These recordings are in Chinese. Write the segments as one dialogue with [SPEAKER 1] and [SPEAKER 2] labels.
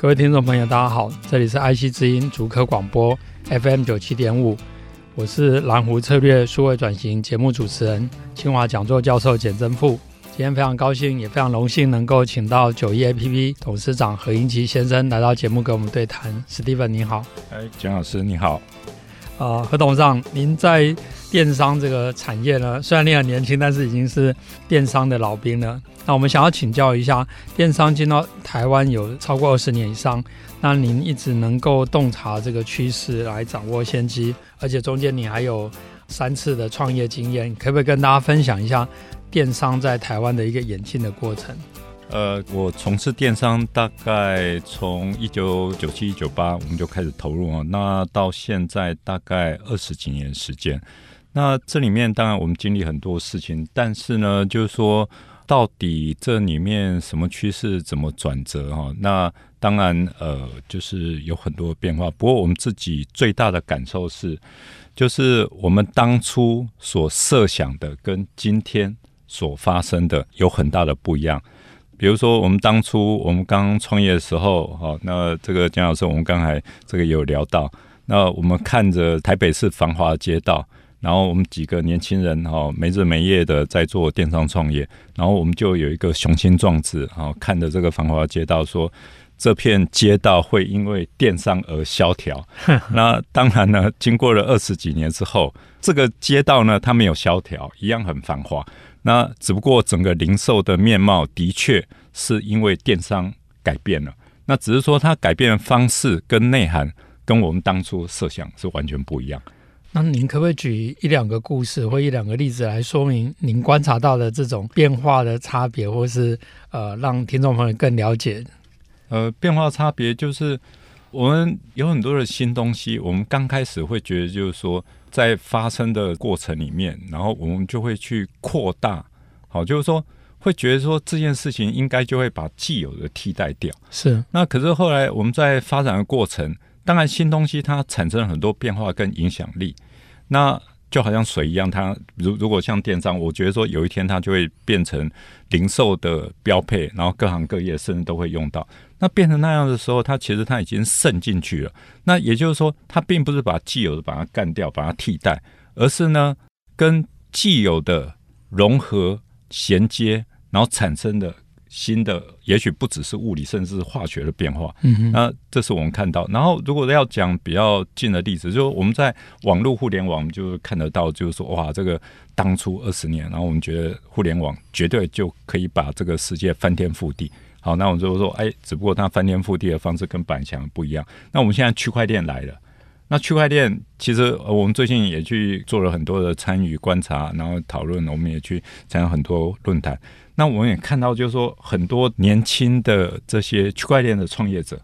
[SPEAKER 1] 各位听众朋友，大家好，这里是爱惜之音主科广播 FM 九七点五，我是蓝湖策略数位转型节目主持人、清华讲座教授简真富。今天非常高兴，也非常荣幸能够请到九一 APP 董事长何英奇先生来到节目跟我们对谈。史蒂文，你好。
[SPEAKER 2] 哎，简老师，你好。
[SPEAKER 1] 啊、呃，何董事长，您在电商这个产业呢，虽然你很年轻，但是已经是电商的老兵了。那我们想要请教一下，电商进到台湾有超过二十年以上，那您一直能够洞察这个趋势来掌握先机，而且中间你还有三次的创业经验，可不可以跟大家分享一下电商在台湾的一个演进的过程？
[SPEAKER 2] 呃，我从事电商大概从一九九七、一九八我们就开始投入啊，那到现在大概二十几年时间。那这里面当然我们经历很多事情，但是呢，就是说到底这里面什么趋势怎么转折哈？那当然呃，就是有很多变化。不过我们自己最大的感受是，就是我们当初所设想的跟今天所发生的有很大的不一样。比如说，我们当初我们刚创业的时候，哈，那这个蒋老师，我们刚才这个有聊到，那我们看着台北市繁华的街道。然后我们几个年轻人哈，没日没夜的在做电商创业。然后我们就有一个雄心壮志哈，看着这个繁华街道，说这片街道会因为电商而萧条。那当然呢，经过了二十几年之后，这个街道呢，它没有萧条，一样很繁华。那只不过整个零售的面貌的确是因为电商改变了。那只是说它改变的方式跟内涵，跟我们当初设想是完全不一样。
[SPEAKER 1] 那您可不可以举一两个故事或一两个例子来说明您观察到的这种变化的差别，或是呃让听众朋友更了解？
[SPEAKER 2] 呃，变化差别就是我们有很多的新东西，我们刚开始会觉得就是说在发生的过程里面，然后我们就会去扩大，好，就是说会觉得说这件事情应该就会把既有的替代掉。
[SPEAKER 1] 是，
[SPEAKER 2] 那可是后来我们在发展的过程。当然，新东西它产生了很多变化跟影响力，那就好像水一样，它如如果像电商，我觉得说有一天它就会变成零售的标配，然后各行各业甚至都会用到。那变成那样的时候，它其实它已经渗进去了。那也就是说，它并不是把既有的把它干掉、把它替代，而是呢跟既有的融合衔接，然后产生的。新的也许不只是物理，甚至是化学的变化。嗯哼，那这是我们看到。然后，如果要讲比较近的例子，就是我们在网络互联网，就看得到，就是说，哇，这个当初二十年，然后我们觉得互联网绝对就可以把这个世界翻天覆地。好，那我们就说，哎，只不过它翻天覆地的方式跟板墙不一样。那我们现在区块链来了，那区块链其实我们最近也去做了很多的参与观察，然后讨论，我们也去参加很多论坛。那我们也看到，就是说很多年轻的这些区块链的创业者，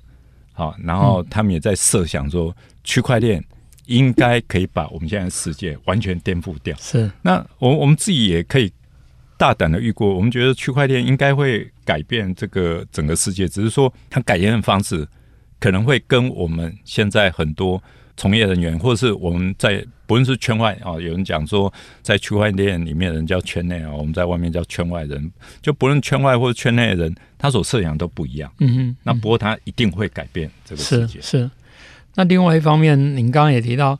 [SPEAKER 2] 好，然后他们也在设想说，区块链应该可以把我们现在的世界完全颠覆掉。
[SPEAKER 1] 是，
[SPEAKER 2] 那我我们自己也可以大胆的预估，我们觉得区块链应该会改变这个整个世界，只是说它改变的方式可能会跟我们现在很多。从业人员，或者是我们在不论是圈外啊，有人讲说在区块链里面的人叫圈内啊，我们在外面叫圈外人，就不论圈外或者圈内的人，他所设想都不一样。嗯哼，嗯，那不过他一定会改变这个世界。
[SPEAKER 1] 是是。那另外一方面，您刚刚也提到，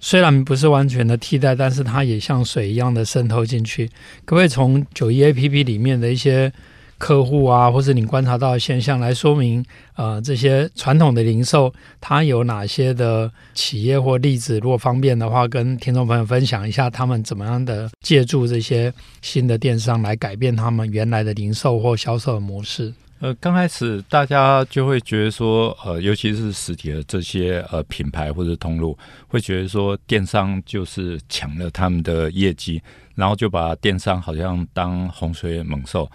[SPEAKER 1] 虽然不是完全的替代，但是它也像水一样的渗透进去。可不可以从九一 APP 里面的一些客户啊，或是你观察到的现象来说明，呃，这些传统的零售它有哪些的企业或例子？如果方便的话，跟听众朋友分享一下，他们怎么样的借助这些新的电商来改变他们原来的零售或销售的模式？
[SPEAKER 2] 呃，刚开始大家就会觉得说，呃，尤其是实体的这些呃品牌或者通路，会觉得说电商就是抢了他们的业绩，然后就把电商好像当洪水猛兽。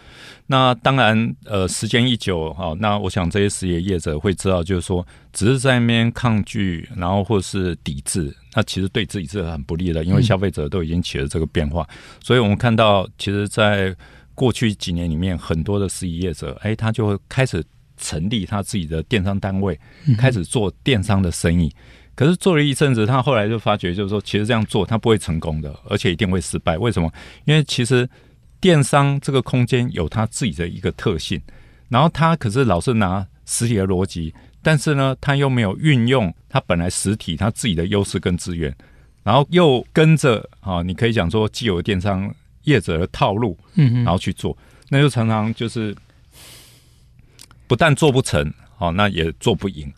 [SPEAKER 2] 那当然，呃，时间一久哈，那我想这些实业业者会知道，就是说，只是在那边抗拒，然后或是抵制，那其实对自己是很不利的，因为消费者都已经起了这个变化。嗯、所以我们看到，其实，在过去几年里面，很多的实业业者，哎，他就会开始成立他自己的电商单位，开始做电商的生意。可是做了一阵子，他后来就发觉，就是说，其实这样做他不会成功的，而且一定会失败。为什么？因为其实电商这个空间有它自己的一个特性，然后他可是老是拿实体的逻辑，但是呢，他又没有运用他本来实体他自己的优势跟资源，然后又跟着啊，你可以讲说既有电商。业者的套路，嗯，然后去做，那就常常就是不但做不成，哦，那也做不赢。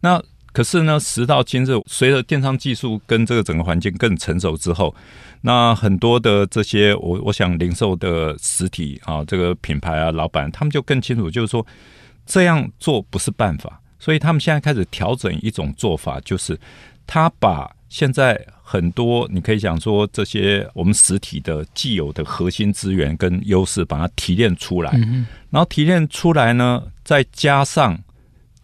[SPEAKER 2] 那可是呢，时到今日，随着电商技术跟这个整个环境更成熟之后，那很多的这些我我想零售的实体啊，这个品牌啊，老板他们就更清楚，就是说这样做不是办法，所以他们现在开始调整一种做法，就是他把现在。很多你可以讲说，这些我们实体的既有的核心资源跟优势，把它提炼出来，然后提炼出来呢，再加上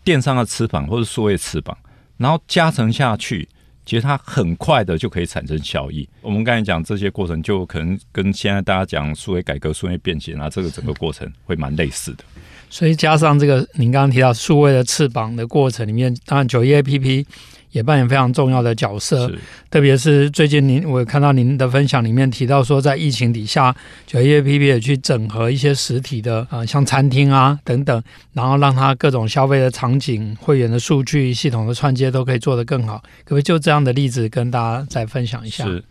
[SPEAKER 2] 电商的翅膀或者数位翅膀，然后加成下去，其实它很快的就可以产生效益。我们刚才讲这些过程，就可能跟现在大家讲数位改革、数位变形啊，这个整个过程会蛮类似的。
[SPEAKER 1] 所以加上这个，您刚刚提到数位的翅膀的过程里面，当然九一 APP。也扮演非常重要的角色，特别是最近您，我看到您的分享里面提到说，在疫情底下，九一 APP 也去整合一些实体的啊，像餐厅啊等等，然后让它各种消费的场景、会员的数据、系统的串接都可以做得更好。可不可以就这样的例子跟大家再分享一下？
[SPEAKER 2] 是。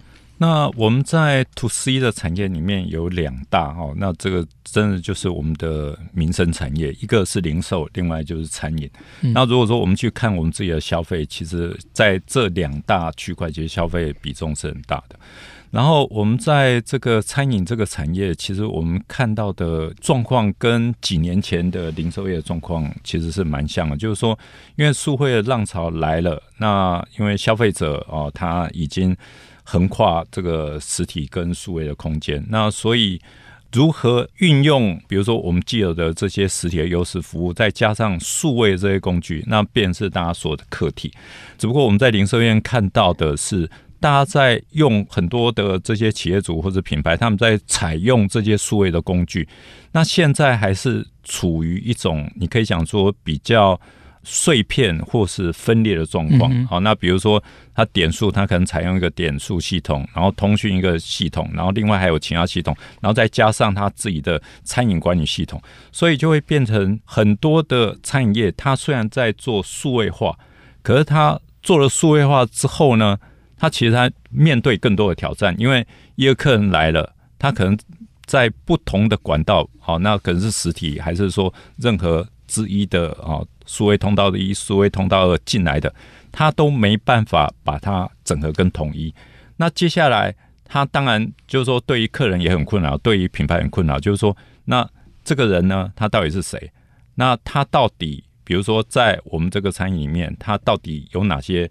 [SPEAKER 2] 那我们在 To C 的产业里面有两大哦，那这个真的就是我们的民生产业，一个是零售，另外就是餐饮。嗯、那如果说我们去看我们自己的消费，其实在这两大区块，其实消费比重是很大的。然后我们在这个餐饮这个产业，其实我们看到的状况跟几年前的零售业的状况其实是蛮像的，就是说，因为数位的浪潮来了，那因为消费者哦，他已经。横跨这个实体跟数位的空间，那所以如何运用，比如说我们既有的这些实体的优势服务，再加上数位这些工具，那便是大家所有的课题。只不过我们在零售业看到的是，大家在用很多的这些企业主或者品牌，他们在采用这些数位的工具，那现在还是处于一种你可以讲说比较。碎片或是分裂的状况，好，那比如说它点数，它可能采用一个点数系统，然后通讯一个系统，然后另外还有其他系统，然后再加上它自己的餐饮管理系统，所以就会变成很多的餐饮业，它虽然在做数位化，可是它做了数位化之后呢，它其实它面对更多的挑战，因为一个客人来了，他可能在不同的管道，好，那可能是实体，还是说任何之一的啊。数位通道的一、数位通道二进来的，他都没办法把它整合跟统一。那接下来，他当然就是说，对于客人也很困扰，对于品牌很困扰。就是说，那这个人呢，他到底是谁？那他到底，比如说，在我们这个餐饮里面，他到底有哪些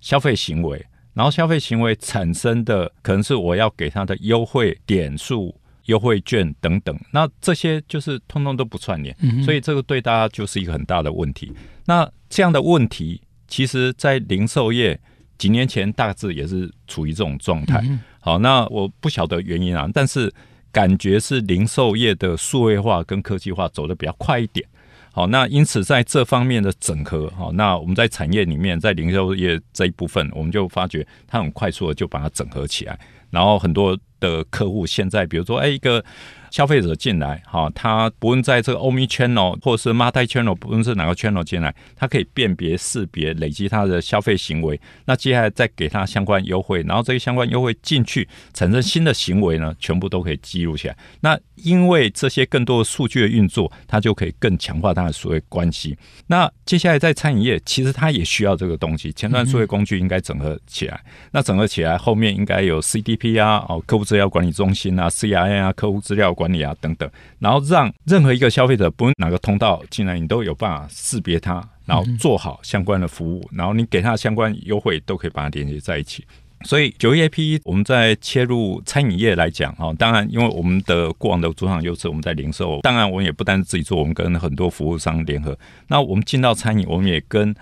[SPEAKER 2] 消费行为？然后消费行为产生的，可能是我要给他的优惠点数。优惠券等等，那这些就是通通都不串联，嗯、所以这个对大家就是一个很大的问题。那这样的问题，其实在零售业几年前大致也是处于这种状态。嗯、好，那我不晓得原因啊，但是感觉是零售业的数位化跟科技化走得比较快一点。好，那因此在这方面的整合，好，那我们在产业里面，在零售业这一部分，我们就发觉它很快速的就把它整合起来，然后很多。的客户现在，比如说，哎，一个消费者进来，哈，他不论在这个 Omni Channel 或是 Multi Channel，不论是哪个 Channel 进来，他可以辨别、识别、累积他的消费行为。那接下来再给他相关优惠，然后这个相关优惠进去产生新的行为呢，全部都可以记录起来。那因为这些更多的数据的运作，它就可以更强化它的数位关系。那接下来在餐饮业，其实它也需要这个东西，前端数位工具应该整合起来。那整合起来后面应该有 CDP 啊，哦，客户资料管理中心啊、CRM 啊、客户资料管理啊等等，然后让任何一个消费者，不论哪个通道进来，你都有办法识别它，然后做好相关的服务，然后你给它相关优惠，都可以把它连接在一起。所以九一 APP 我们在切入餐饮业来讲哈，当然因为我们的过往的主场优势，我们在零售，当然我们也不单是自己做，我们跟很多服务商联合。那我们进到餐饮，我们也跟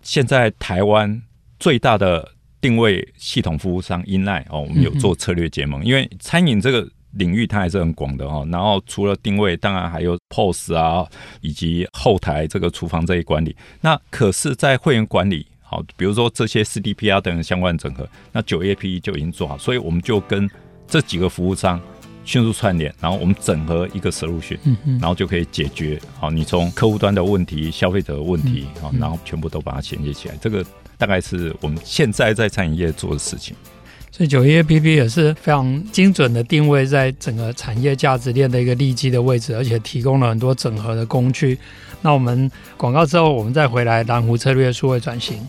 [SPEAKER 2] 现在台湾最大的定位系统服务商 Inline 哦，我们有做策略结盟。因为餐饮这个领域它还是很广的哦，然后除了定位，当然还有 POS 啊，以及后台这个厨房这一管理。那可是，在会员管理。好，比如说这些 CDP 啊等相关整合，那九 APP 就已经做好，所以我们就跟这几个服务商迅速串联，然后我们整合一个 solution，然后就可以解决好你从客户端的问题、消费者的问题，好，然后全部都把它衔接起来。这个大概是我们现在在餐饮业做的事情。
[SPEAKER 1] 所以九一 APP 也是非常精准的定位在整个产业价值链的一个利基的位置，而且提供了很多整合的工具。那我们广告之后，我们再回来蓝湖策略数位转型。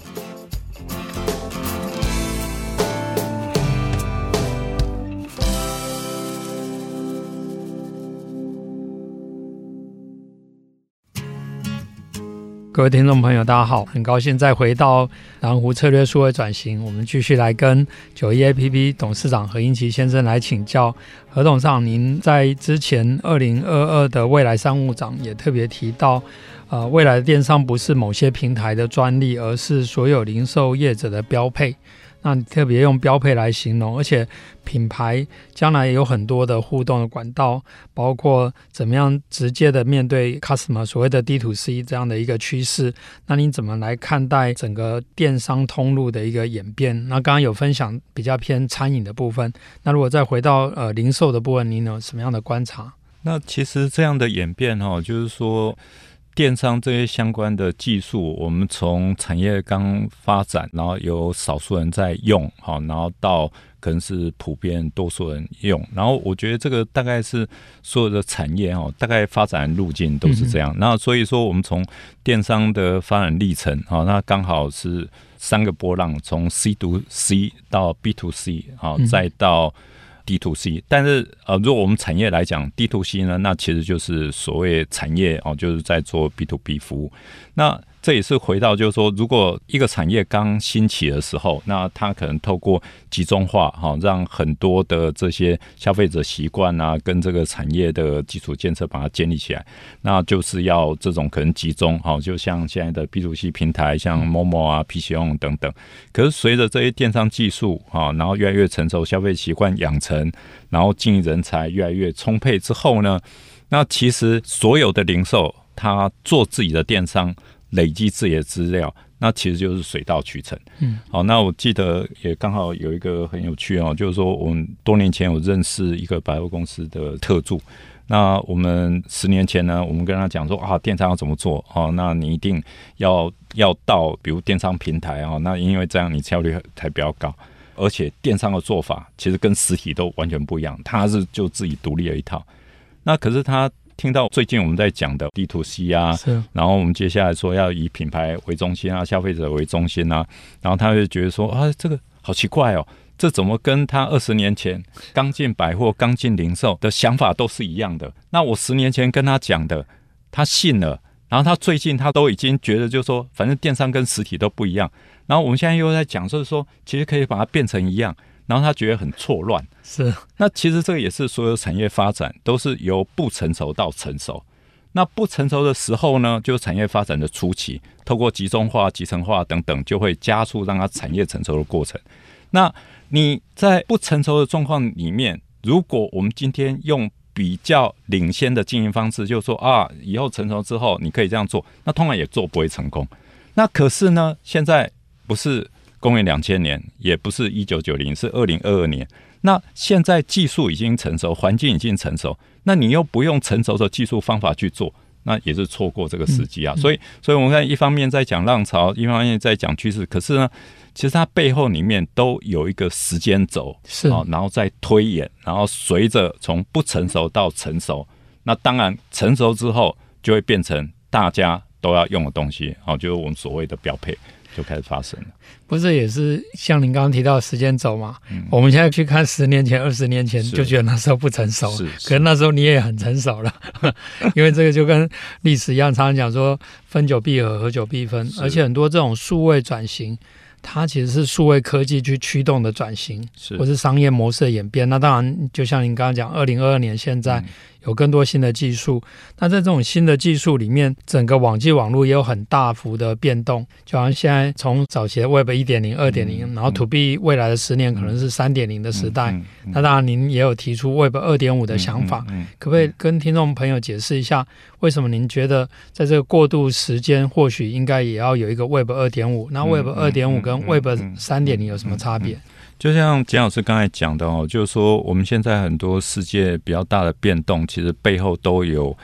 [SPEAKER 1] 各位听众朋友，大家好，很高兴再回到南湖策略数位转型，我们继续来跟九一 APP 董事长何英奇先生来请教。何董事长，您在之前二零二二的未来商务长也特别提到，呃，未来的电商不是某些平台的专利，而是所有零售业者的标配。那特别用标配来形容，而且品牌将来也有很多的互动的管道，包括怎么样直接的面对 customer，所谓的 D to C 这样的一个趋势。那你怎么来看待整个电商通路的一个演变？那刚刚有分享比较偏餐饮的部分，那如果再回到呃零售的部分，您有什么样的观察？
[SPEAKER 2] 那其实这样的演变哈，就是说。电商这些相关的技术，我们从产业刚发展，然后有少数人在用，好，然后到可能是普遍多数人用，然后我觉得这个大概是所有的产业哦，大概发展路径都是这样。那所以说，我们从电商的发展历程，好，那刚好是三个波浪，从 C to C 到 B to C，好，再到。D to C，但是呃，如果我们产业来讲，D to C 呢，那其实就是所谓产业哦，就是在做 B to B 服务，那。这也是回到，就是说，如果一个产业刚兴起的时候，那它可能透过集中化，哈，让很多的这些消费者习惯啊，跟这个产业的基础建设把它建立起来，那就是要这种可能集中，哈，就像现在的 B to C 平台，像 Momo 啊、PChome 等等。可是随着这些电商技术，哈，然后越来越成熟，消费习惯养成，然后经营人才越来越充沛之后呢，那其实所有的零售，它做自己的电商。累积自己的资料，那其实就是水到渠成。嗯，好，那我记得也刚好有一个很有趣哦，就是说我们多年前有认识一个百货公司的特助，那我们十年前呢，我们跟他讲说啊，电商要怎么做哦，那你一定要要到比如电商平台啊，那因为这样你效率才比较高，而且电商的做法其实跟实体都完全不一样，他是就自己独立了一套，那可是他。听到最近我们在讲的 D to C 啊，是，然后我们接下来说要以品牌为中心啊，消费者为中心啊，然后他就觉得说啊，这个好奇怪哦，这怎么跟他二十年前刚进百货、刚进零售的想法都是一样的？那我十年前跟他讲的，他信了，然后他最近他都已经觉得，就是说反正电商跟实体都不一样，然后我们现在又在讲，就是说其实可以把它变成一样。然后他觉得很错乱，
[SPEAKER 1] 是。
[SPEAKER 2] 那其实这个也是所有产业发展都是由不成熟到成熟。那不成熟的时候呢，就是产业发展的初期，透过集中化、集成化等等，就会加速让它产业成熟的过程。那你在不成熟的状况里面，如果我们今天用比较领先的经营方式，就是说啊，以后成熟之后你可以这样做，那通常也做不会成功。那可是呢，现在不是。公元两千年，也不是一九九零，是二零二二年。那现在技术已经成熟，环境已经成熟，那你又不用成熟的技术方法去做，那也是错过这个时机啊。所以，所以我们看一方面在讲浪潮，一方面在讲趋势。可是呢，其实它背后里面都有一个时间轴，是啊，然后再推演，然后随着从不成熟到成熟，那当然成熟之后就会变成大家都要用的东西，好，就是我们所谓的标配。就开始发生了。
[SPEAKER 1] 不是，也是像您刚刚提到的时间轴嘛？嗯，我们现在去看十年前、二十年前，就觉得那时候不成熟。是，可是那时候你也很成熟了，因为这个就跟历史一样，常常讲说分久必合，合久必分，而且很多这种数位转型。它其实是数位科技去驱动的转型，是或是商业模式的演变。那当然，就像您刚刚讲，二零二二年现在有更多新的技术。嗯、那在这种新的技术里面，整个网际网络也有很大幅的变动。就好像现在从早期的 Web 一点零、二点零，然后 To B 未来的十年可能是三点零的时代。嗯嗯嗯、那当然，您也有提出 Web 二点五的想法，可不可以跟听众朋友解释一下，为什么您觉得在这个过渡时间，或许应该也要有一个 Web 二点五？那 Web 二点五跟 Web 三点零有什么差别？
[SPEAKER 2] 就像简老师刚才讲的哦，就是说我们现在很多世界比较大的变动，其实背后都有。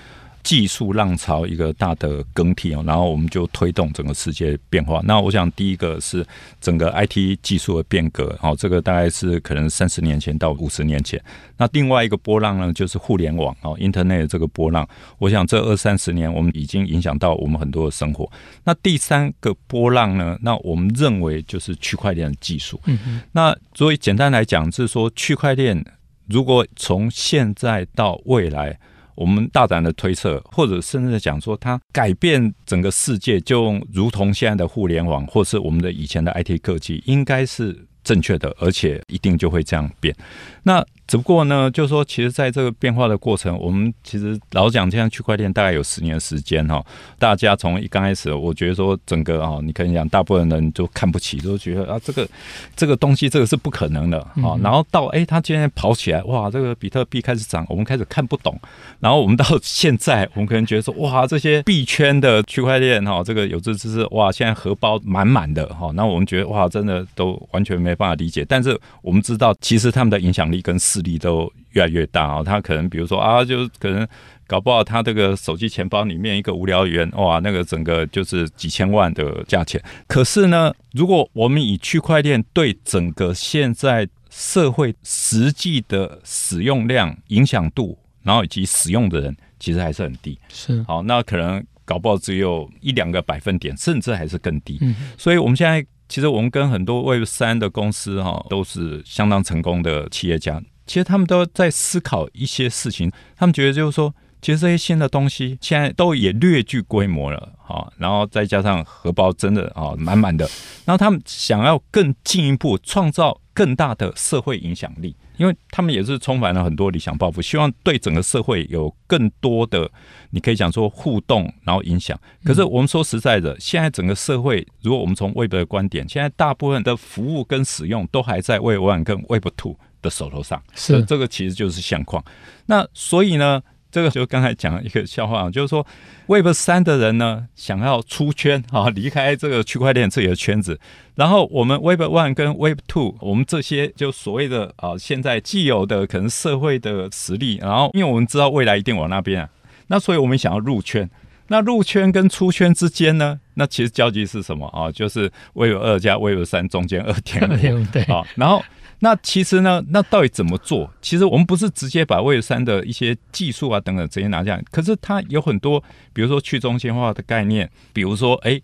[SPEAKER 2] 技术浪潮一个大的更替哦，然后我们就推动整个世界变化。那我想第一个是整个 IT 技术的变革，哦，这个大概是可能三十年前到五十年前。那另外一个波浪呢，就是互联网哦，Internet 这个波浪。我想这二三十年我们已经影响到我们很多的生活。那第三个波浪呢，那我们认为就是区块链的技术。嗯哼。那所以简单来讲，就是说区块链如果从现在到未来。我们大胆的推测，或者甚至讲说，它改变整个世界，就如同现在的互联网，或是我们的以前的 IT 科技，应该是正确的，而且一定就会这样变。那只不过呢，就是说，其实在这个变化的过程，我们其实老讲，这样区块链大概有十年的时间哈。大家从一刚开始，我觉得说整个啊，你可以讲，大部分人都看不起，都觉得啊，这个这个东西，这个是不可能的啊。然后到哎，它今天跑起来，哇，这个比特币开始涨，我们开始看不懂。然后我们到 现在，我们可能觉得说，哇，这些币圈的区块链哈，这个有志之士，哇，现在荷包满满的哈。那我们觉得哇，真的都完全没办法理解。但是我们知道，其实他们的影响力跟势力都越来越大哦，他可能比如说啊，就可能搞不好他这个手机钱包里面一个无聊员，哇，那个整个就是几千万的价钱。可是呢，如果我们以区块链对整个现在社会实际的使用量、影响度，然后以及使用的人，其实还是很低。是，好，那可能搞不好只有一两个百分点，甚至还是更低。嗯，所以我们现在。其实我们跟很多 Web 三的公司哈，都是相当成功的企业家。其实他们都在思考一些事情，他们觉得就是说，其实这些新的东西现在都也略具规模了哈，然后再加上荷包真的啊满满的，然后他们想要更进一步创造更大的社会影响力。因为他们也是充满了很多理想抱负，希望对整个社会有更多的，你可以讲说互动，然后影响。可是我们说实在的，现在整个社会，如果我们从 Web 的观点，现在大部分的服务跟使用都还在 Web One 跟 Web Two 的手头上，是这个其实就是相框。那所以呢？这个就刚才讲一个笑话，就是说，Web 三的人呢，想要出圈啊，离开这个区块链自己的圈子，然后我们 Web one 跟 Web two，我们这些就所谓的啊，现在既有的可能社会的实力，然后因为我们知道未来一定往那边啊，那所以我们想要入圈，那入圈跟出圈之间呢，那其实交集是什么啊？就是 Web 二加 Web 三中间二点五，对啊，然后。那其实呢，那到底怎么做？其实我们不是直接把 Web 三的一些技术啊等等直接拿下来，可是它有很多，比如说去中心化的概念，比如说哎，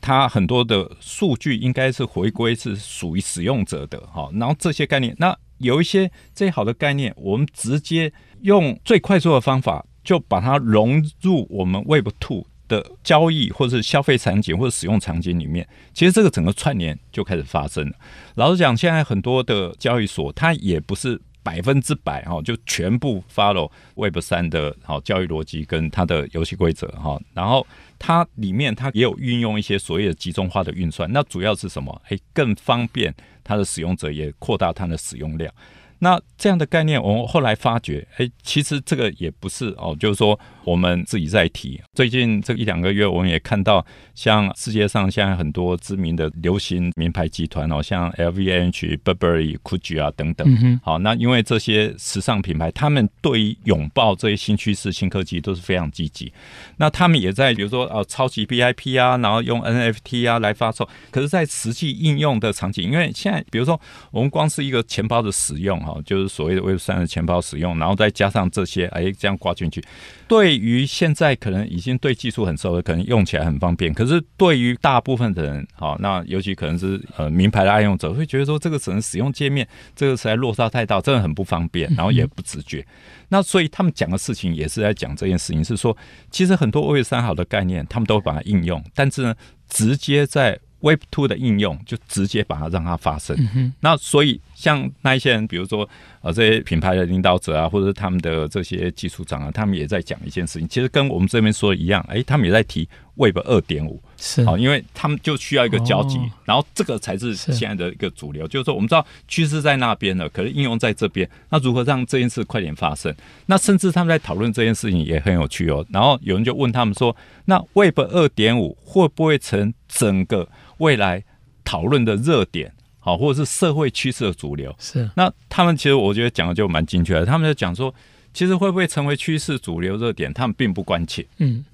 [SPEAKER 2] 它很多的数据应该是回归是属于使用者的哈，然后这些概念，那有一些最好的概念，我们直接用最快速的方法就把它融入我们 Web Two。的交易或者是消费场景或者使用场景里面，其实这个整个串联就开始发生了。老实讲，现在很多的交易所，它也不是百分之百哈，就全部 follow Web 三的好交易逻辑跟它的游戏规则哈。然后它里面它也有运用一些所谓的集中化的运算，那主要是什么？诶，更方便它的使用者，也扩大它的使用量。那这样的概念，我们后来发觉，哎，其实这个也不是哦，就是说我们自己在提。最近这一两个月，我们也看到，像世界上现在很多知名的流行名牌集团哦，像 LVMH、Burberry、Gucci 啊等等。嗯、好，那因为这些时尚品牌，他们对于拥抱这些新趋势、新科技都是非常积极。那他们也在，比如说哦，超级 VIP 啊，然后用 NFT 啊来发售。可是，在实际应用的场景，因为现在比如说我们光是一个钱包的使用。哈，就是所谓的 Web 三的钱包使用，然后再加上这些，哎，这样挂进去，对于现在可能已经对技术很熟的，可能用起来很方便。可是对于大部分的人，好，那尤其可能是呃名牌的爱用者，会觉得说这个只能使用界面，这个实在落差太大，真的很不方便，然后也不直觉。那所以他们讲的事情也是在讲这件事情，是说其实很多 Web 三好的概念，他们都把它应用，但是呢，直接在 Web Two 的应用就直接把它让它发生。嗯、那所以像那一些人，比如说呃这些品牌的领导者啊，或者是他们的这些技术长啊，他们也在讲一件事情，其实跟我们这边说的一样，哎，他们也在提 Web 二点五。是啊，因为他们就需要一个交集，哦，然后这个才是现在的一个主流。是就是说，我们知道趋势在那边了，可是应用在这边，那如何让这件事快点发生？那甚至他们在讨论这件事情也很有趣哦。然后有人就问他们说：“那 Web 二点五会不会成整个未来讨论的热点？好，或者是社会趋势的主流？”是。那他们其实我觉得讲的就蛮精确的。他们就讲说，其实会不会成为趋势主流热点？他们并不关切。嗯，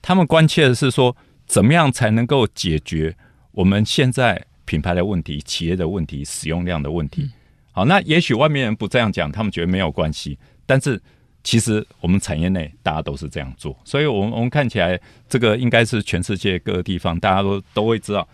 [SPEAKER 2] 他们关切的是说。怎么样才能够解决我们现在品牌的问题、企业的问题、使用量的问题？好，那也许外面人不这样讲，他们觉得没有关系。但是其实我们产业内大家都是这样做，所以，我们我们看起来这个应该是全世界各个地方大家都都会知道，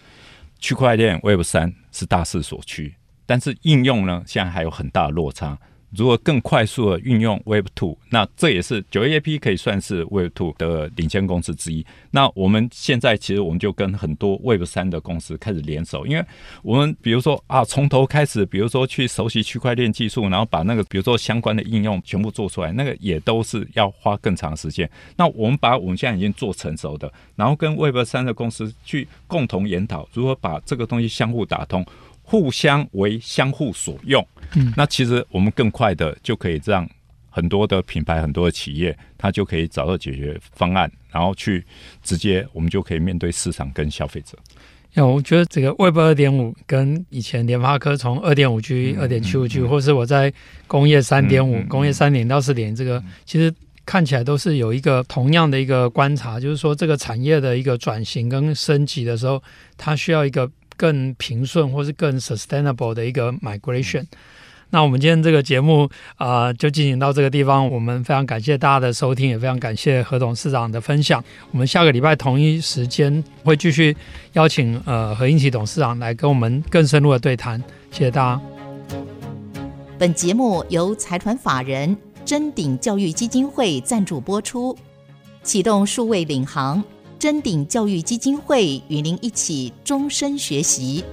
[SPEAKER 2] 区块链 Web 三是大势所趋，但是应用呢，现在还有很大的落差。如果更快速的运用 Web Two，那这也是 9AAP 可以算是 Web Two 的领先公司之一。那我们现在其实我们就跟很多 Web 三的公司开始联手，因为我们比如说啊，从头开始，比如说去熟悉区块链技术，然后把那个比如说相关的应用全部做出来，那个也都是要花更长时间。那我们把我们现在已经做成熟的，然后跟 Web 三的公司去共同研讨如何把这个东西相互打通。互相为相互所用，嗯，那其实我们更快的就可以让很多的品牌、很多的企业，它就可以找到解决方案，然后去直接我们就可以面对市场跟消费者。
[SPEAKER 1] 那我觉得这个 Web 二点五跟以前联发科从二点五 G、二点七五 G，或是我在工业三点五、工业三点到四点，这个其实看起来都是有一个同样的一个观察，就是说这个产业的一个转型跟升级的时候，它需要一个。更平顺或是更 sustainable 的一个 migration。那我们今天这个节目啊、呃，就进行到这个地方。我们非常感谢大家的收听，也非常感谢何董事长的分享。我们下个礼拜同一时间会继续邀请呃何英奇董事长来跟我们更深入的对谈。谢谢大家。
[SPEAKER 3] 本节目由财团法人臻鼎教育基金会赞助播出，启动数位领航。臻鼎教育基金会与您一起终身学习。